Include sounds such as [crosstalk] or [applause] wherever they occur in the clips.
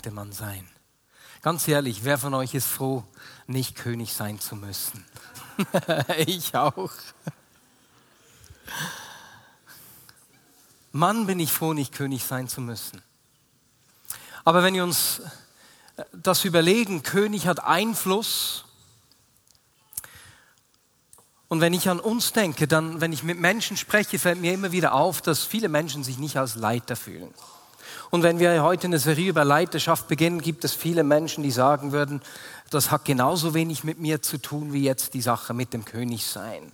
Könnte man sein. Ganz ehrlich, wer von euch ist froh, nicht König sein zu müssen? [laughs] ich auch. Mann, bin ich froh, nicht König sein zu müssen. Aber wenn wir uns das überlegen, König hat Einfluss. Und wenn ich an uns denke, dann, wenn ich mit Menschen spreche, fällt mir immer wieder auf, dass viele Menschen sich nicht als Leiter fühlen. Und wenn wir heute eine Serie über Leiterschaft beginnen, gibt es viele Menschen, die sagen würden, das hat genauso wenig mit mir zu tun wie jetzt die Sache mit dem Königsein.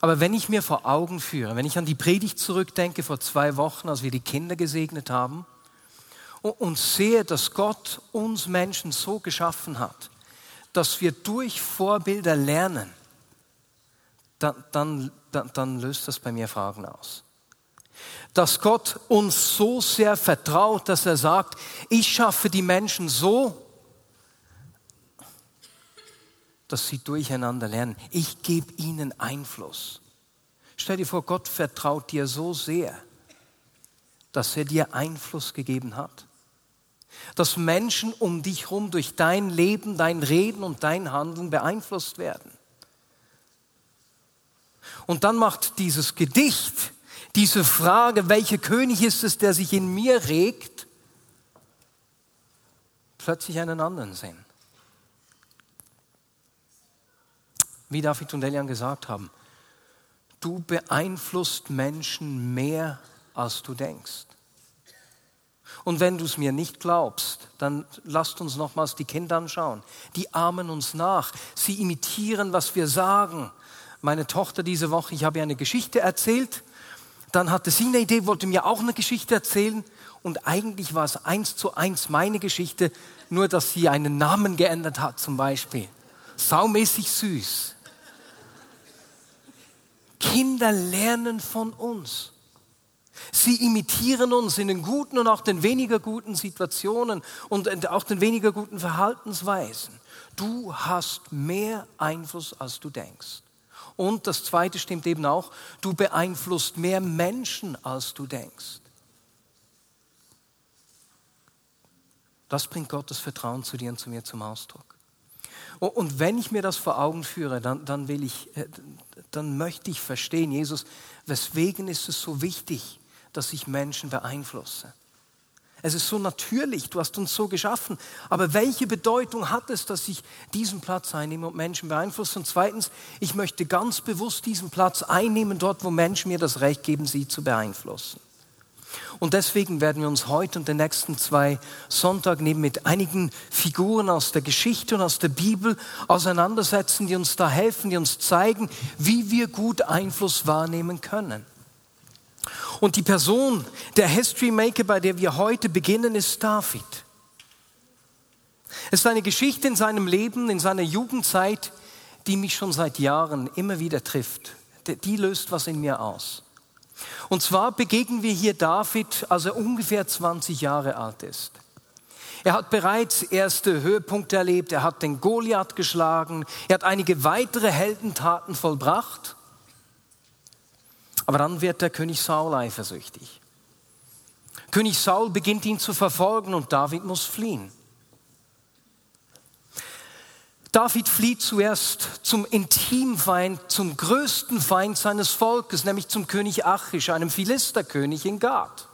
Aber wenn ich mir vor Augen führe, wenn ich an die Predigt zurückdenke vor zwei Wochen, als wir die Kinder gesegnet haben, und sehe, dass Gott uns Menschen so geschaffen hat, dass wir durch Vorbilder lernen, dann, dann, dann, dann löst das bei mir Fragen aus. Dass Gott uns so sehr vertraut, dass er sagt, ich schaffe die Menschen so, dass sie durcheinander lernen. Ich gebe ihnen Einfluss. Stell dir vor, Gott vertraut dir so sehr, dass er dir Einfluss gegeben hat dass Menschen um dich herum durch dein Leben, dein Reden und dein Handeln beeinflusst werden. Und dann macht dieses Gedicht, diese Frage, welcher König ist es, der sich in mir regt, plötzlich einen anderen Sinn. Wie David und Elian gesagt haben, du beeinflusst Menschen mehr, als du denkst. Und wenn du es mir nicht glaubst, dann lasst uns nochmals die Kinder anschauen. Die ahmen uns nach. Sie imitieren, was wir sagen. Meine Tochter diese Woche, ich habe ihr eine Geschichte erzählt. Dann hatte sie eine Idee, wollte mir auch eine Geschichte erzählen. Und eigentlich war es eins zu eins meine Geschichte, nur dass sie einen Namen geändert hat zum Beispiel. Saumäßig süß. Kinder lernen von uns. Sie imitieren uns in den guten und auch den weniger guten Situationen und auch den weniger guten Verhaltensweisen. Du hast mehr Einfluss, als du denkst. Und das Zweite stimmt eben auch, du beeinflusst mehr Menschen, als du denkst. Das bringt Gottes Vertrauen zu dir und zu mir zum Ausdruck. Und wenn ich mir das vor Augen führe, dann, dann, will ich, äh, dann möchte ich verstehen, Jesus, weswegen ist es so wichtig, dass ich Menschen beeinflusse. Es ist so natürlich, du hast uns so geschaffen. Aber welche Bedeutung hat es, dass ich diesen Platz einnehme und Menschen beeinflusse? Und zweitens, ich möchte ganz bewusst diesen Platz einnehmen, dort, wo Menschen mir das Recht geben, sie zu beeinflussen. Und deswegen werden wir uns heute und den nächsten zwei Sonntagen eben mit einigen Figuren aus der Geschichte und aus der Bibel auseinandersetzen, die uns da helfen, die uns zeigen, wie wir gut Einfluss wahrnehmen können. Und die Person, der History Maker, bei der wir heute beginnen, ist David. Es ist eine Geschichte in seinem Leben, in seiner Jugendzeit, die mich schon seit Jahren immer wieder trifft. Die löst was in mir aus. Und zwar begegnen wir hier David, als er ungefähr 20 Jahre alt ist. Er hat bereits erste Höhepunkte erlebt, er hat den Goliath geschlagen, er hat einige weitere Heldentaten vollbracht. Aber dann wird der König Saul eifersüchtig. König Saul beginnt ihn zu verfolgen und David muss fliehen. David flieht zuerst zum Intimfeind, zum größten Feind seines Volkes, nämlich zum König Achish, einem Philisterkönig in Gad.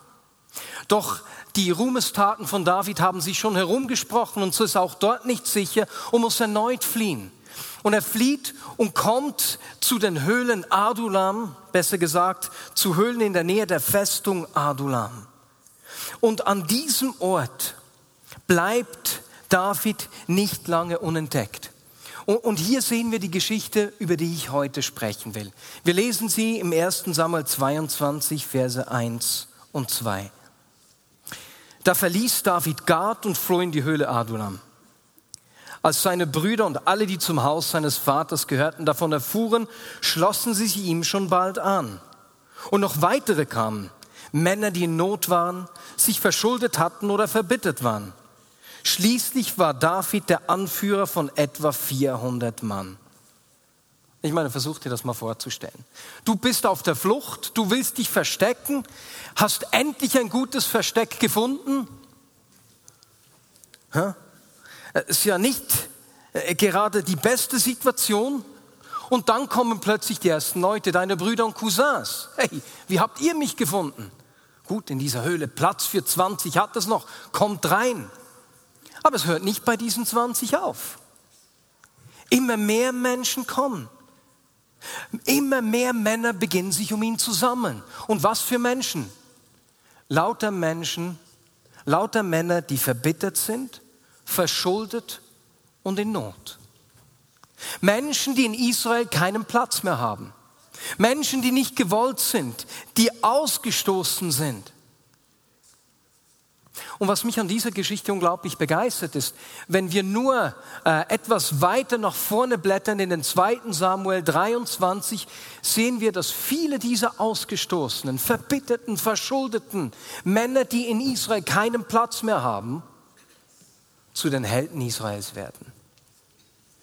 Doch die Ruhmestaten von David haben sich schon herumgesprochen und so ist auch dort nicht sicher und muss erneut fliehen. Und er flieht und kommt zu den Höhlen Adulam, besser gesagt, zu Höhlen in der Nähe der Festung Adulam. Und an diesem Ort bleibt David nicht lange unentdeckt. Und hier sehen wir die Geschichte, über die ich heute sprechen will. Wir lesen sie im 1. Samuel 22, Verse 1 und 2. Da verließ David Gad und floh in die Höhle Adulam. Als seine Brüder und alle, die zum Haus seines Vaters gehörten, davon erfuhren, schlossen sie sich ihm schon bald an. Und noch weitere kamen, Männer, die in Not waren, sich verschuldet hatten oder verbittert waren. Schließlich war David der Anführer von etwa 400 Mann. Ich meine, versuch dir das mal vorzustellen. Du bist auf der Flucht, du willst dich verstecken, hast endlich ein gutes Versteck gefunden. Ha? Ist ja nicht äh, gerade die beste Situation. Und dann kommen plötzlich die ersten Leute, deine Brüder und Cousins. Hey, wie habt ihr mich gefunden? Gut, in dieser Höhle Platz für 20 hat es noch, kommt rein. Aber es hört nicht bei diesen 20 auf. Immer mehr Menschen kommen. Immer mehr Männer beginnen sich um ihn zu sammeln. Und was für Menschen? Lauter Menschen, lauter Männer, die verbittert sind, verschuldet und in Not. Menschen, die in Israel keinen Platz mehr haben. Menschen, die nicht gewollt sind, die ausgestoßen sind. Und was mich an dieser Geschichte unglaublich begeistert ist, wenn wir nur äh, etwas weiter nach vorne blättern in den 2. Samuel 23, sehen wir, dass viele dieser ausgestoßenen, verbitterten, verschuldeten Männer, die in Israel keinen Platz mehr haben, zu den Helden Israels werden.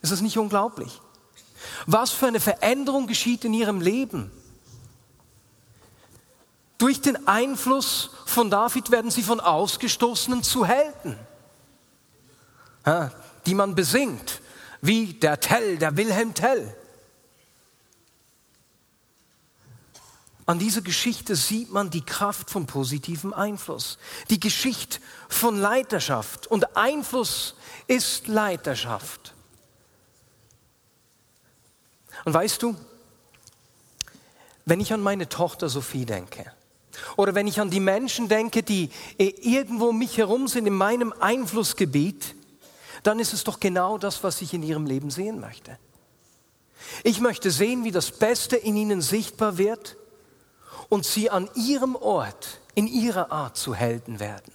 Ist das nicht unglaublich? Was für eine Veränderung geschieht in ihrem Leben? Durch den Einfluss von David werden sie von Ausgestoßenen zu Helden, die man besingt, wie der Tell, der Wilhelm Tell. An dieser Geschichte sieht man die Kraft von positivem Einfluss, die Geschichte von Leiterschaft. Und Einfluss ist Leiterschaft. Und weißt du, wenn ich an meine Tochter Sophie denke, oder wenn ich an die Menschen denke, die irgendwo um mich herum sind, in meinem Einflussgebiet, dann ist es doch genau das, was ich in ihrem Leben sehen möchte. Ich möchte sehen, wie das Beste in ihnen sichtbar wird und sie an ihrem Ort, in ihrer Art zu Helden werden.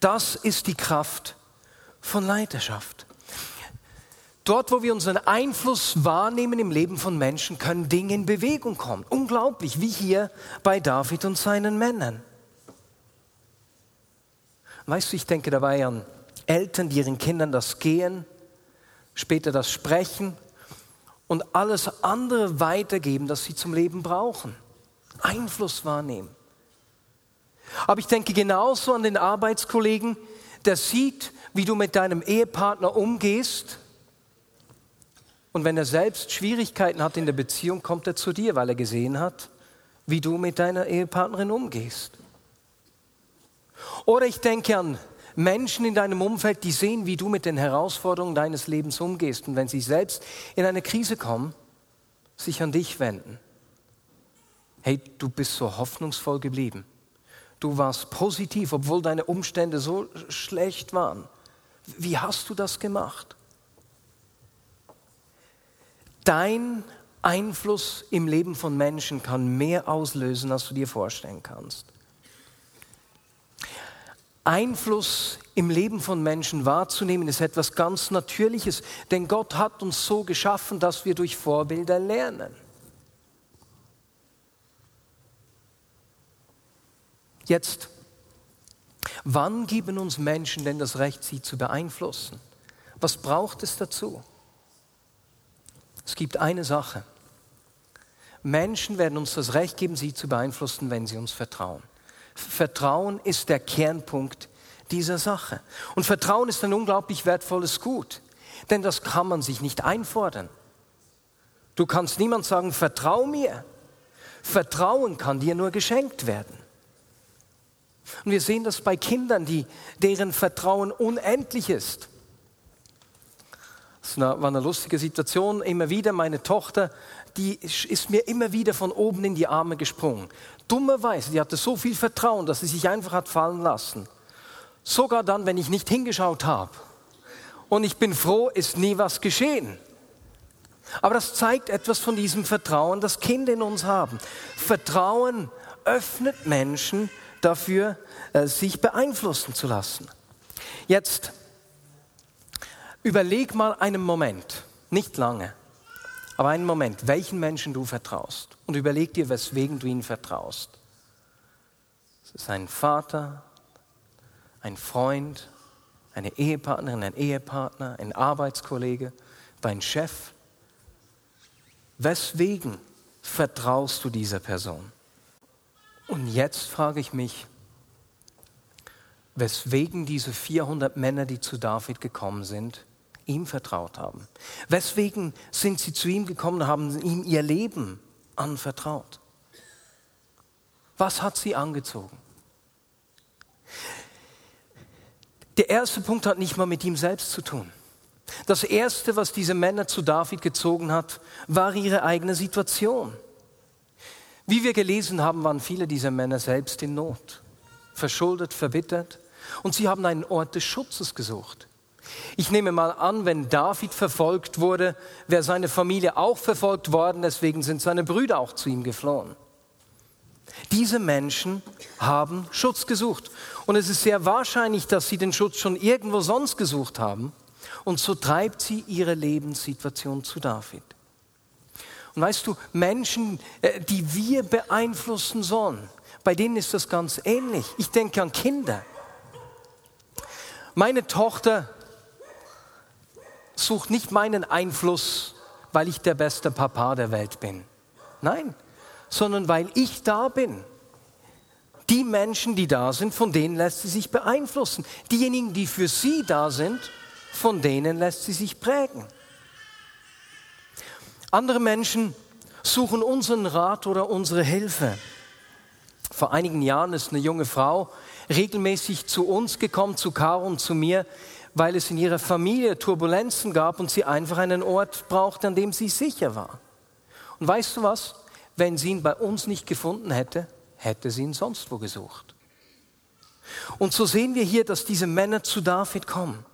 Das ist die Kraft von Leiterschaft. Dort, wo wir unseren Einfluss wahrnehmen im Leben von Menschen, können Dinge in Bewegung kommen. Unglaublich, wie hier bei David und seinen Männern. Weißt du, ich denke dabei an Eltern, die ihren Kindern das Gehen, später das Sprechen und alles andere weitergeben, das sie zum Leben brauchen. Einfluss wahrnehmen. Aber ich denke genauso an den Arbeitskollegen, der sieht, wie du mit deinem Ehepartner umgehst und wenn er selbst Schwierigkeiten hat in der Beziehung, kommt er zu dir, weil er gesehen hat, wie du mit deiner Ehepartnerin umgehst. Oder ich denke an Menschen in deinem Umfeld, die sehen, wie du mit den Herausforderungen deines Lebens umgehst und wenn sie selbst in eine Krise kommen, sich an dich wenden. Hey, du bist so hoffnungsvoll geblieben. Du warst positiv, obwohl deine Umstände so schlecht waren. Wie hast du das gemacht? Dein Einfluss im Leben von Menschen kann mehr auslösen, als du dir vorstellen kannst. Einfluss im Leben von Menschen wahrzunehmen ist etwas ganz Natürliches, denn Gott hat uns so geschaffen, dass wir durch Vorbilder lernen. Jetzt, wann geben uns Menschen denn das Recht, sie zu beeinflussen? Was braucht es dazu? Es gibt eine Sache. Menschen werden uns das Recht geben, sie zu beeinflussen, wenn sie uns vertrauen. Vertrauen ist der Kernpunkt dieser Sache. Und Vertrauen ist ein unglaublich wertvolles Gut, denn das kann man sich nicht einfordern. Du kannst niemand sagen, vertrau mir. Vertrauen kann dir nur geschenkt werden. Und wir sehen das bei Kindern, die, deren Vertrauen unendlich ist. Es war eine lustige Situation. Immer wieder meine Tochter, die ist mir immer wieder von oben in die Arme gesprungen. Dummerweise, die hatte so viel Vertrauen, dass sie sich einfach hat fallen lassen. Sogar dann, wenn ich nicht hingeschaut habe. Und ich bin froh, ist nie was geschehen. Aber das zeigt etwas von diesem Vertrauen, das Kinder in uns haben. Vertrauen öffnet Menschen dafür, äh, sich beeinflussen zu lassen. Jetzt überleg mal einen Moment, nicht lange, aber einen Moment, welchen Menschen du vertraust. Und überleg dir, weswegen du ihnen vertraust. Es ist ein Vater, ein Freund, eine Ehepartnerin, ein Ehepartner, ein Arbeitskollege, dein Chef. Weswegen vertraust du dieser Person? Und jetzt frage ich mich, weswegen diese 400 Männer, die zu David gekommen sind, ihm vertraut haben. Weswegen sind sie zu ihm gekommen und haben ihm ihr Leben anvertraut? Was hat sie angezogen? Der erste Punkt hat nicht mal mit ihm selbst zu tun. Das erste, was diese Männer zu David gezogen hat, war ihre eigene Situation. Wie wir gelesen haben, waren viele dieser Männer selbst in Not, verschuldet, verbittert und sie haben einen Ort des Schutzes gesucht. Ich nehme mal an, wenn David verfolgt wurde, wäre seine Familie auch verfolgt worden, deswegen sind seine Brüder auch zu ihm geflohen. Diese Menschen haben Schutz gesucht. Und es ist sehr wahrscheinlich, dass sie den Schutz schon irgendwo sonst gesucht haben. Und so treibt sie ihre Lebenssituation zu David. Und weißt du, Menschen, äh, die wir beeinflussen sollen, bei denen ist das ganz ähnlich. Ich denke an Kinder. Meine Tochter sucht nicht meinen Einfluss, weil ich der beste Papa der Welt bin. Nein, sondern weil ich da bin. Die Menschen, die da sind, von denen lässt sie sich beeinflussen. Diejenigen, die für sie da sind, von denen lässt sie sich prägen. Andere Menschen suchen unseren Rat oder unsere Hilfe. Vor einigen Jahren ist eine junge Frau regelmäßig zu uns gekommen, zu Caro und zu mir, weil es in ihrer Familie Turbulenzen gab und sie einfach einen Ort brauchte, an dem sie sicher war. Und weißt du was? Wenn sie ihn bei uns nicht gefunden hätte, hätte sie ihn sonst wo gesucht. Und so sehen wir hier, dass diese Männer zu David kommen.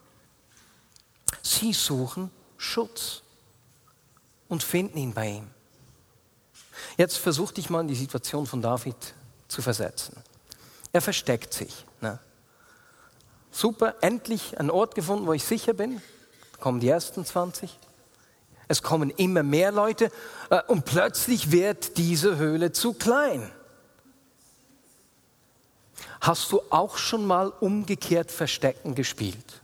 Sie suchen Schutz und finden ihn bei ihm. Jetzt versuch dich mal in die Situation von David zu versetzen. Er versteckt sich. Ne? Super, endlich ein Ort gefunden, wo ich sicher bin. Da kommen die ersten 20. Es kommen immer mehr Leute äh, und plötzlich wird diese Höhle zu klein. Hast du auch schon mal umgekehrt Verstecken gespielt?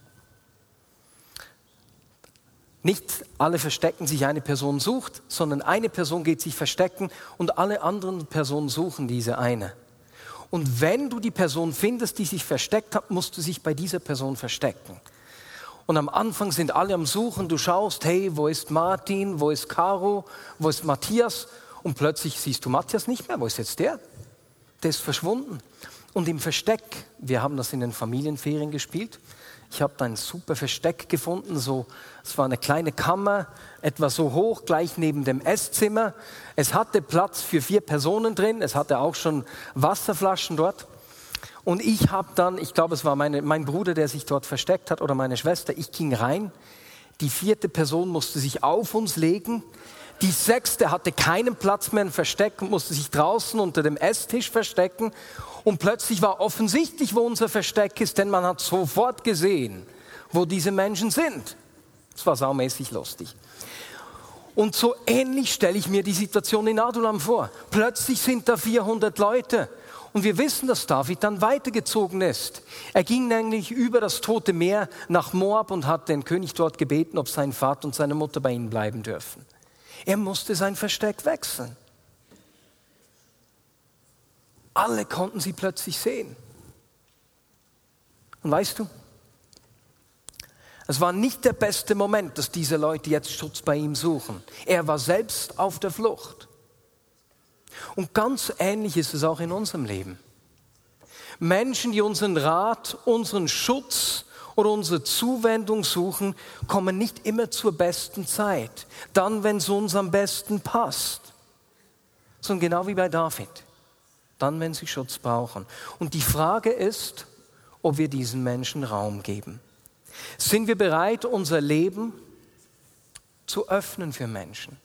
Nicht alle verstecken sich, eine Person sucht, sondern eine Person geht sich verstecken und alle anderen Personen suchen diese eine. Und wenn du die Person findest, die sich versteckt hat, musst du sich bei dieser Person verstecken. Und am Anfang sind alle am Suchen, du schaust, hey, wo ist Martin, wo ist Caro, wo ist Matthias? Und plötzlich siehst du Matthias nicht mehr, wo ist jetzt der? Der ist verschwunden. Und im Versteck, wir haben das in den Familienferien gespielt, ich habe da ein super Versteck gefunden, so, es war eine kleine Kammer, etwa so hoch, gleich neben dem Esszimmer. Es hatte Platz für vier Personen drin, es hatte auch schon Wasserflaschen dort. Und ich habe dann, ich glaube, es war meine, mein Bruder, der sich dort versteckt hat oder meine Schwester, ich ging rein. Die vierte Person musste sich auf uns legen. Die sechste hatte keinen Platz mehr im Versteck und musste sich draußen unter dem Esstisch verstecken. Und plötzlich war offensichtlich, wo unser Versteck ist, denn man hat sofort gesehen, wo diese Menschen sind. Es war saumäßig lustig. Und so ähnlich stelle ich mir die Situation in Adulam vor. Plötzlich sind da 400 Leute und wir wissen, dass David dann weitergezogen ist. Er ging nämlich über das Tote Meer nach Moab und hat den König dort gebeten, ob sein Vater und seine Mutter bei ihm bleiben dürfen. Er musste sein Versteck wechseln. Alle konnten sie plötzlich sehen. Und weißt du, es war nicht der beste Moment, dass diese Leute jetzt Schutz bei ihm suchen. Er war selbst auf der Flucht. Und ganz ähnlich ist es auch in unserem Leben. Menschen, die unseren Rat, unseren Schutz oder unsere Zuwendung suchen, kommen nicht immer zur besten Zeit, dann, wenn es uns am besten passt, sondern genau wie bei David, dann, wenn sie Schutz brauchen. Und die Frage ist, ob wir diesen Menschen Raum geben. Sind wir bereit, unser Leben zu öffnen für Menschen.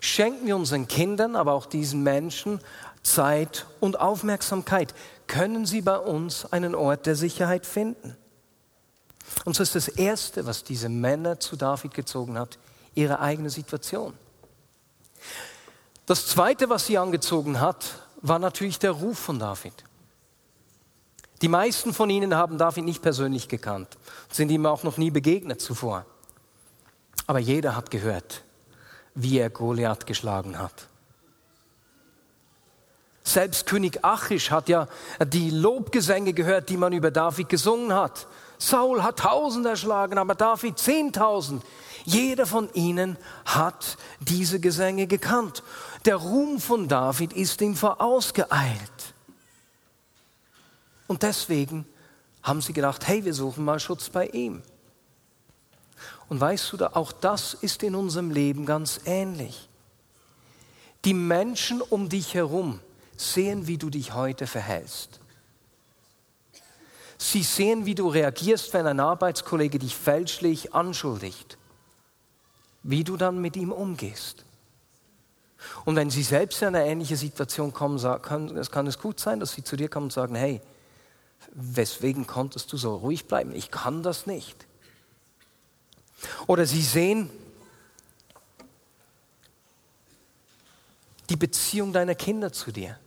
Schenken wir unseren Kindern, aber auch diesen Menschen Zeit und Aufmerksamkeit. Können sie bei uns einen Ort der Sicherheit finden? Und so ist das Erste, was diese Männer zu David gezogen hat, ihre eigene Situation. Das Zweite, was sie angezogen hat, war natürlich der Ruf von David. Die meisten von ihnen haben David nicht persönlich gekannt, sind ihm auch noch nie begegnet zuvor. Aber jeder hat gehört, wie er Goliath geschlagen hat. Selbst König Achish hat ja die Lobgesänge gehört, die man über David gesungen hat. Saul hat tausend erschlagen, aber David zehntausend. Jeder von ihnen hat diese Gesänge gekannt. Der Ruhm von David ist ihm vorausgeeilt. Und deswegen haben sie gedacht, hey, wir suchen mal Schutz bei ihm. Und weißt du, auch das ist in unserem Leben ganz ähnlich. Die Menschen um dich herum sehen, wie du dich heute verhältst. Sie sehen, wie du reagierst, wenn ein Arbeitskollege dich fälschlich anschuldigt, wie du dann mit ihm umgehst. Und wenn sie selbst in eine ähnliche Situation kommen, kann, kann es gut sein, dass sie zu dir kommen und sagen, hey, weswegen konntest du so ruhig bleiben? Ich kann das nicht. Oder sie sehen die Beziehung deiner Kinder zu dir.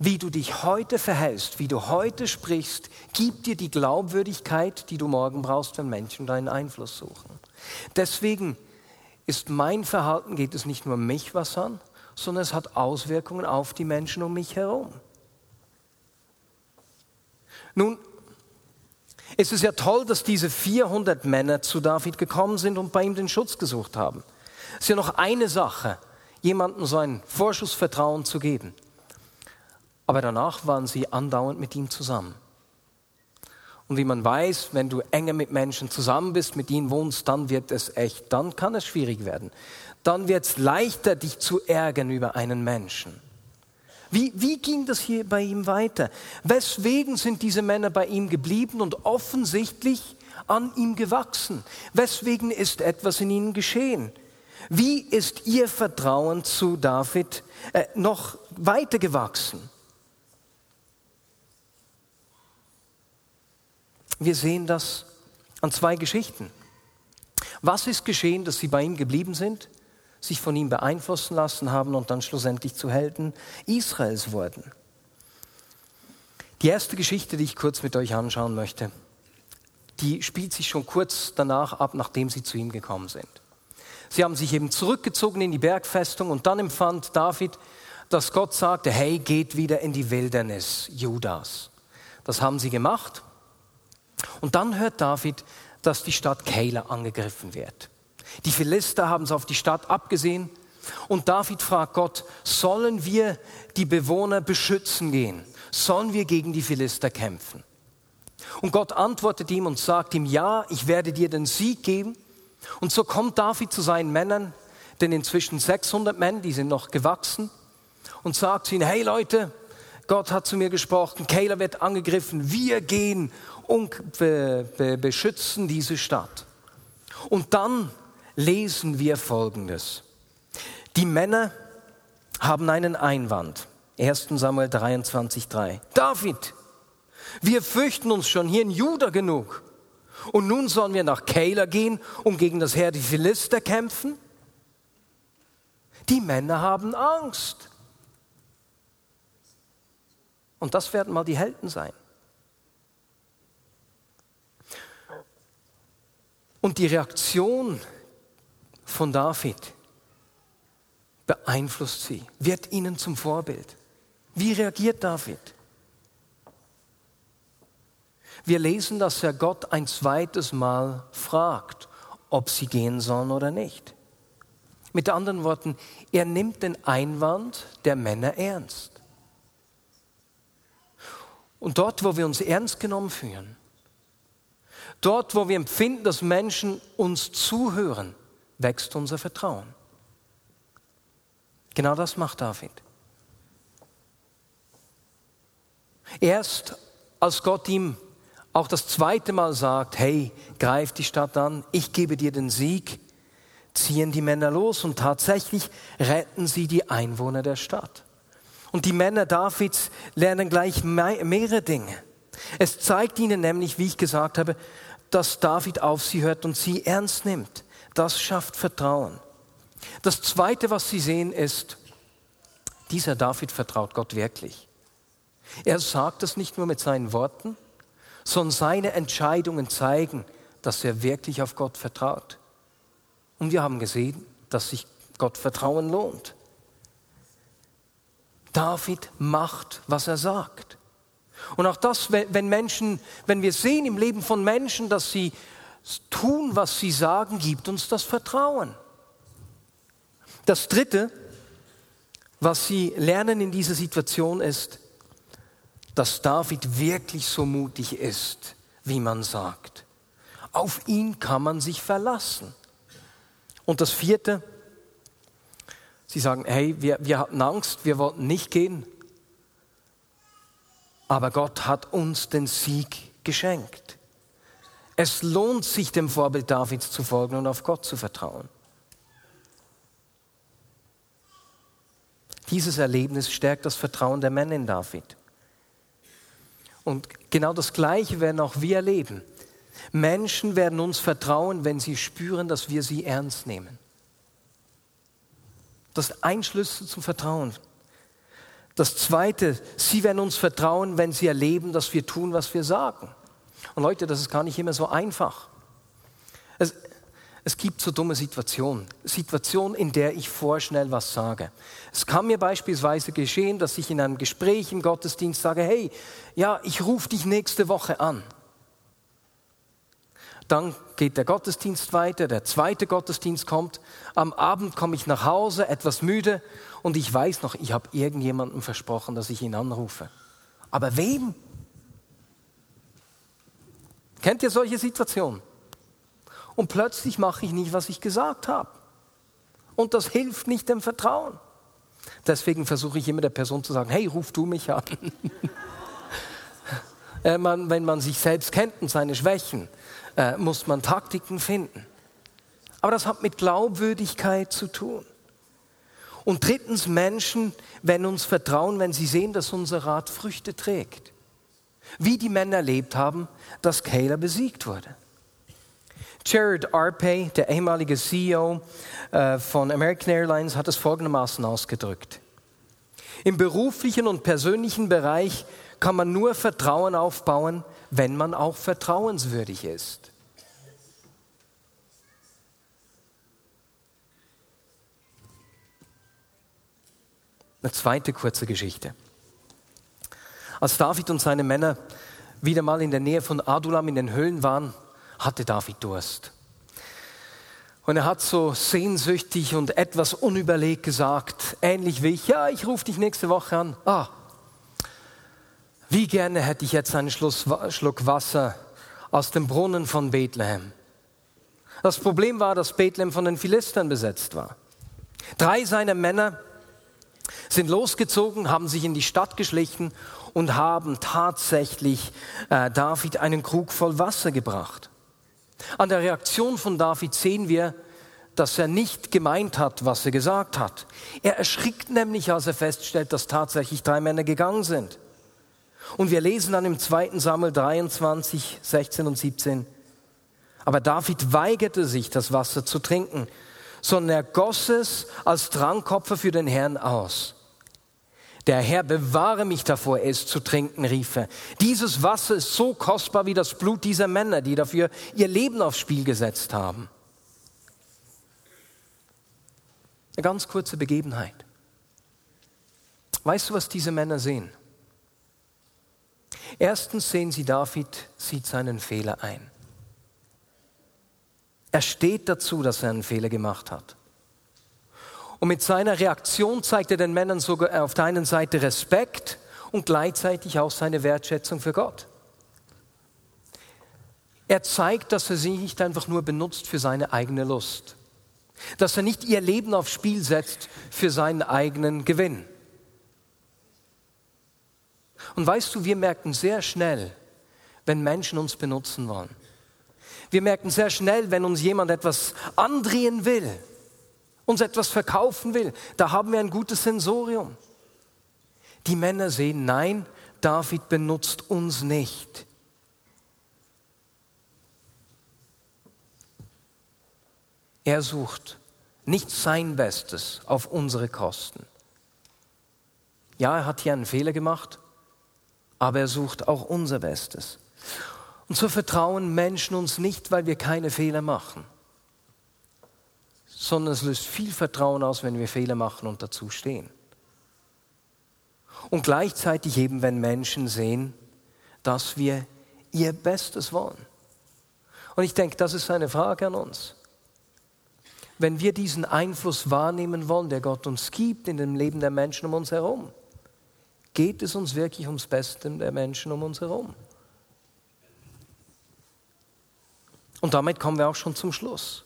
Wie du dich heute verhältst, wie du heute sprichst, gibt dir die Glaubwürdigkeit, die du morgen brauchst, wenn Menschen deinen Einfluss suchen. Deswegen ist mein Verhalten, geht es nicht nur mich was an, sondern es hat Auswirkungen auf die Menschen um mich herum. Nun, es ist ja toll, dass diese 400 Männer zu David gekommen sind und bei ihm den Schutz gesucht haben. Es ist ja noch eine Sache, jemandem so ein Vorschussvertrauen zu geben. Aber danach waren sie andauernd mit ihm zusammen. Und wie man weiß, wenn du enger mit Menschen zusammen bist, mit ihnen wohnst, dann wird es echt, dann kann es schwierig werden. Dann wird es leichter, dich zu ärgern über einen Menschen. Wie, wie ging das hier bei ihm weiter? Weswegen sind diese Männer bei ihm geblieben und offensichtlich an ihm gewachsen? Weswegen ist etwas in ihnen geschehen? Wie ist ihr Vertrauen zu David äh, noch weiter gewachsen? Wir sehen das an zwei Geschichten. Was ist geschehen, dass sie bei ihm geblieben sind, sich von ihm beeinflussen lassen haben und dann schlussendlich zu Helden Israels wurden? Die erste Geschichte, die ich kurz mit euch anschauen möchte, die spielt sich schon kurz danach ab, nachdem sie zu ihm gekommen sind. Sie haben sich eben zurückgezogen in die Bergfestung und dann empfand David, dass Gott sagte, hey, geht wieder in die Wildnis Judas. Das haben sie gemacht und dann hört David, dass die Stadt Keila angegriffen wird. Die Philister haben es auf die Stadt abgesehen und David fragt Gott, sollen wir die Bewohner beschützen gehen? Sollen wir gegen die Philister kämpfen? Und Gott antwortet ihm und sagt ihm, ja, ich werde dir den Sieg geben. Und so kommt David zu seinen Männern, denn inzwischen 600 Männer, die sind noch gewachsen, und sagt ihnen, hey Leute, Gott hat zu mir gesprochen, Keila wird angegriffen, wir gehen und be, be, beschützen diese Stadt. Und dann lesen wir Folgendes. Die Männer haben einen Einwand. 1 Samuel 23,3. David, wir fürchten uns schon hier in Juda genug. Und nun sollen wir nach Keila gehen, um gegen das Heer die Philister kämpfen? Die Männer haben Angst. Und das werden mal die Helden sein. Und die Reaktion von David beeinflusst sie, wird ihnen zum Vorbild. Wie reagiert David? Wir lesen, dass er Gott ein zweites Mal fragt, ob sie gehen sollen oder nicht. Mit anderen Worten, er nimmt den Einwand der Männer ernst. Und dort, wo wir uns ernst genommen fühlen, Dort, wo wir empfinden, dass Menschen uns zuhören, wächst unser Vertrauen. Genau das macht David. Erst als Gott ihm auch das zweite Mal sagt, hey, greif die Stadt an, ich gebe dir den Sieg, ziehen die Männer los und tatsächlich retten sie die Einwohner der Stadt. Und die Männer Davids lernen gleich mehrere Dinge. Es zeigt ihnen nämlich, wie ich gesagt habe, dass David auf sie hört und sie ernst nimmt. Das schafft Vertrauen. Das Zweite, was sie sehen, ist, dieser David vertraut Gott wirklich. Er sagt es nicht nur mit seinen Worten, sondern seine Entscheidungen zeigen, dass er wirklich auf Gott vertraut. Und wir haben gesehen, dass sich Gott Vertrauen lohnt. David macht, was er sagt. Und auch das, wenn Menschen, wenn wir sehen im Leben von Menschen, dass sie tun, was sie sagen, gibt uns das Vertrauen. Das Dritte, was sie lernen in dieser Situation ist, dass David wirklich so mutig ist, wie man sagt. Auf ihn kann man sich verlassen. Und das Vierte, sie sagen, hey, wir, wir hatten Angst, wir wollten nicht gehen, aber Gott hat uns den Sieg geschenkt. Es lohnt sich, dem Vorbild Davids zu folgen und auf Gott zu vertrauen. Dieses Erlebnis stärkt das Vertrauen der Männer in David. Und genau das Gleiche werden auch wir erleben. Menschen werden uns vertrauen, wenn sie spüren, dass wir sie ernst nehmen. Das ist ein Schlüssel zum Vertrauen. Das Zweite, sie werden uns vertrauen, wenn sie erleben, dass wir tun, was wir sagen. Und Leute, das ist gar nicht immer so einfach. Es, es gibt so dumme Situationen. Situationen, in der ich vorschnell was sage. Es kann mir beispielsweise geschehen, dass ich in einem Gespräch im Gottesdienst sage, hey, ja, ich rufe dich nächste Woche an. Dann geht der Gottesdienst weiter, der zweite Gottesdienst kommt. Am Abend komme ich nach Hause, etwas müde und ich weiß noch, ich habe irgendjemandem versprochen, dass ich ihn anrufe. Aber wem? Kennt ihr solche Situationen? Und plötzlich mache ich nicht, was ich gesagt habe. Und das hilft nicht dem Vertrauen. Deswegen versuche ich immer der Person zu sagen, hey, ruf du mich an. [laughs] Äh, wenn man sich selbst kennt und seine Schwächen, äh, muss man Taktiken finden. Aber das hat mit Glaubwürdigkeit zu tun. Und drittens, Menschen werden uns vertrauen, wenn sie sehen, dass unser Rat Früchte trägt. Wie die Männer erlebt haben, dass Caleb besiegt wurde. Jared Arpey, der ehemalige CEO äh, von American Airlines, hat es folgendermaßen ausgedrückt. Im beruflichen und persönlichen Bereich kann man nur Vertrauen aufbauen, wenn man auch vertrauenswürdig ist. Eine zweite kurze Geschichte. Als David und seine Männer wieder mal in der Nähe von Adulam in den Höhlen waren, hatte David Durst. Und er hat so sehnsüchtig und etwas unüberlegt gesagt, ähnlich wie ich, ja, ich rufe dich nächste Woche an. Ah, wie gerne hätte ich jetzt einen Schluck Wasser aus dem Brunnen von Bethlehem. Das Problem war, dass Bethlehem von den Philistern besetzt war. Drei seiner Männer sind losgezogen, haben sich in die Stadt geschlichen und haben tatsächlich äh, David einen Krug voll Wasser gebracht. An der Reaktion von David sehen wir, dass er nicht gemeint hat, was er gesagt hat. Er erschrickt nämlich, als er feststellt, dass tatsächlich drei Männer gegangen sind. Und wir lesen dann im 2. Samuel 23, 16 und 17. Aber David weigerte sich, das Wasser zu trinken, sondern er goss es als Trankopfer für den Herrn aus. Der Herr bewahre mich davor, es zu trinken, rief er. Dieses Wasser ist so kostbar wie das Blut dieser Männer, die dafür ihr Leben aufs Spiel gesetzt haben. Eine ganz kurze Begebenheit. Weißt du, was diese Männer sehen? Erstens sehen sie, David sieht seinen Fehler ein. Er steht dazu, dass er einen Fehler gemacht hat. Und mit seiner Reaktion zeigt er den Männern sogar auf der einen Seite Respekt und gleichzeitig auch seine Wertschätzung für Gott. Er zeigt, dass er sie nicht einfach nur benutzt für seine eigene Lust, dass er nicht ihr Leben aufs Spiel setzt für seinen eigenen Gewinn. Und weißt du, wir merken sehr schnell, wenn Menschen uns benutzen wollen. Wir merken sehr schnell, wenn uns jemand etwas andrehen will, uns etwas verkaufen will, da haben wir ein gutes Sensorium. Die Männer sehen, nein, David benutzt uns nicht. Er sucht nicht sein Bestes auf unsere Kosten. Ja, er hat hier einen Fehler gemacht, aber er sucht auch unser Bestes. Und so vertrauen Menschen uns nicht, weil wir keine Fehler machen, sondern es löst viel Vertrauen aus, wenn wir Fehler machen und dazu stehen. Und gleichzeitig eben, wenn Menschen sehen, dass wir ihr Bestes wollen. Und ich denke, das ist eine Frage an uns. Wenn wir diesen Einfluss wahrnehmen wollen, der Gott uns gibt in dem Leben der Menschen um uns herum, geht es uns wirklich ums Beste der Menschen um uns herum? Und damit kommen wir auch schon zum Schluss.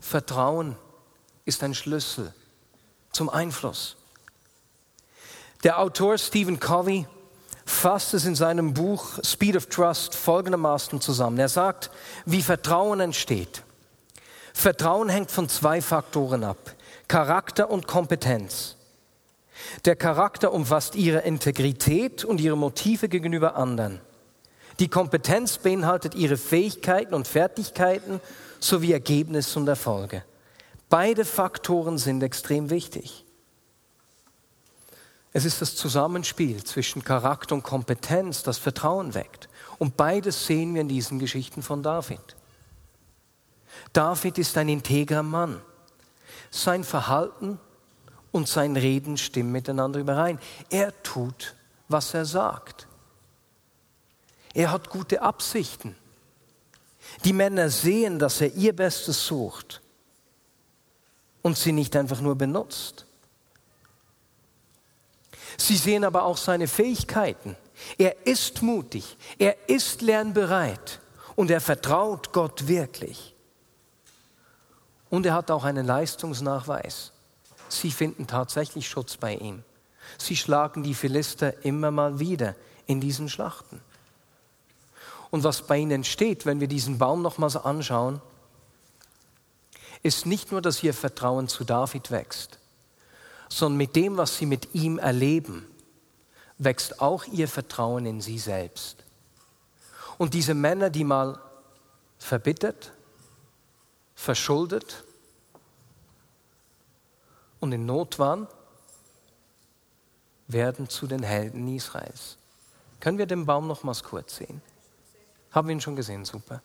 Vertrauen ist ein Schlüssel zum Einfluss. Der Autor Stephen Covey fasst es in seinem Buch Speed of Trust folgendermaßen zusammen. Er sagt, wie Vertrauen entsteht. Vertrauen hängt von zwei Faktoren ab, Charakter und Kompetenz. Der Charakter umfasst ihre Integrität und ihre Motive gegenüber anderen. Die Kompetenz beinhaltet ihre Fähigkeiten und Fertigkeiten sowie Ergebnisse und Erfolge. Beide Faktoren sind extrem wichtig. Es ist das Zusammenspiel zwischen Charakter und Kompetenz, das Vertrauen weckt. Und beides sehen wir in diesen Geschichten von David. David ist ein integrer Mann. Sein Verhalten und sein Reden stimmen miteinander überein. Er tut, was er sagt. Er hat gute Absichten. Die Männer sehen, dass er ihr Bestes sucht und sie nicht einfach nur benutzt. Sie sehen aber auch seine Fähigkeiten. Er ist mutig, er ist lernbereit und er vertraut Gott wirklich. Und er hat auch einen Leistungsnachweis. Sie finden tatsächlich Schutz bei ihm. Sie schlagen die Philister immer mal wieder in diesen Schlachten. Und was bei ihnen entsteht, wenn wir diesen Baum nochmals anschauen, ist nicht nur, dass ihr Vertrauen zu David wächst, sondern mit dem, was sie mit ihm erleben, wächst auch ihr Vertrauen in sie selbst. Und diese Männer, die mal verbittert, verschuldet und in Not waren, werden zu den Helden Israels. Können wir den Baum nochmals kurz sehen? Haben wir ihn schon gesehen? Super.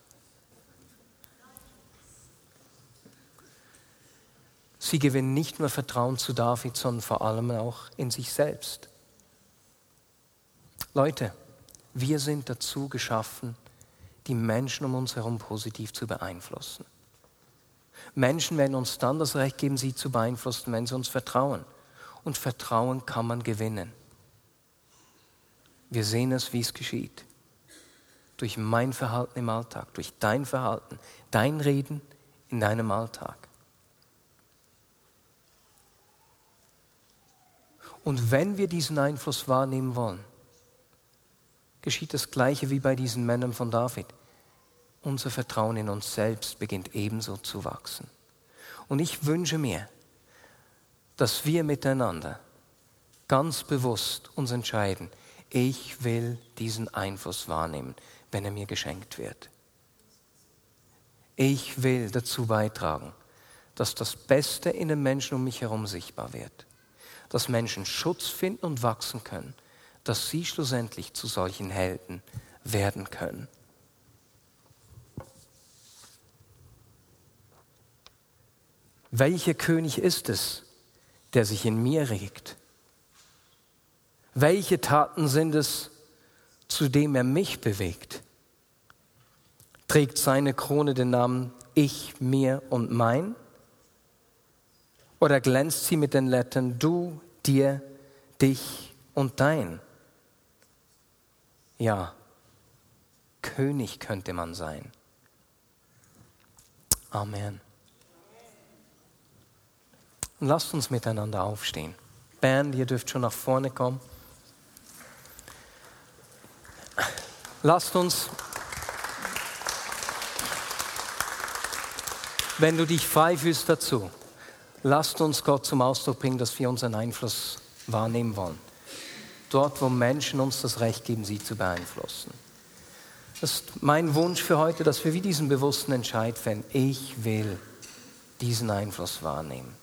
Sie gewinnen nicht nur Vertrauen zu David, sondern vor allem auch in sich selbst. Leute, wir sind dazu geschaffen, die Menschen um uns herum positiv zu beeinflussen. Menschen werden uns dann das Recht geben, sie zu beeinflussen, wenn sie uns vertrauen. Und Vertrauen kann man gewinnen. Wir sehen es, wie es geschieht durch mein Verhalten im Alltag, durch dein Verhalten, dein Reden in deinem Alltag. Und wenn wir diesen Einfluss wahrnehmen wollen, geschieht das Gleiche wie bei diesen Männern von David. Unser Vertrauen in uns selbst beginnt ebenso zu wachsen. Und ich wünsche mir, dass wir miteinander ganz bewusst uns entscheiden, ich will diesen Einfluss wahrnehmen wenn er mir geschenkt wird. Ich will dazu beitragen, dass das Beste in den Menschen um mich herum sichtbar wird, dass Menschen Schutz finden und wachsen können, dass sie schlussendlich zu solchen Helden werden können. Welcher König ist es, der sich in mir regt? Welche Taten sind es, zu dem er mich bewegt? Trägt seine Krone den Namen Ich, mir und mein? Oder glänzt sie mit den Lettern Du, dir, dich und dein? Ja, König könnte man sein. Amen. Lasst uns miteinander aufstehen. Bernd, ihr dürft schon nach vorne kommen. Lasst uns, wenn du dich frei fühlst dazu, lasst uns Gott zum Ausdruck bringen, dass wir unseren Einfluss wahrnehmen wollen. Dort, wo Menschen uns das Recht geben, sie zu beeinflussen. Das ist mein Wunsch für heute, dass wir wie diesen bewussten Entscheid fällen. Ich will diesen Einfluss wahrnehmen.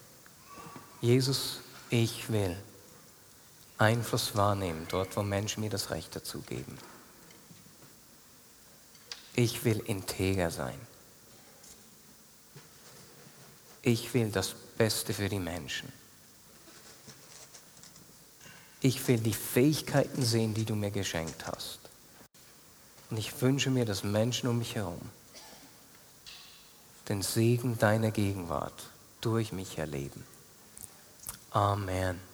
Jesus, ich will Einfluss wahrnehmen, dort, wo Menschen mir das Recht dazu geben. Ich will integer sein. Ich will das Beste für die Menschen. Ich will die Fähigkeiten sehen, die du mir geschenkt hast. Und ich wünsche mir, dass Menschen um mich herum den Segen deiner Gegenwart durch mich erleben. Amen.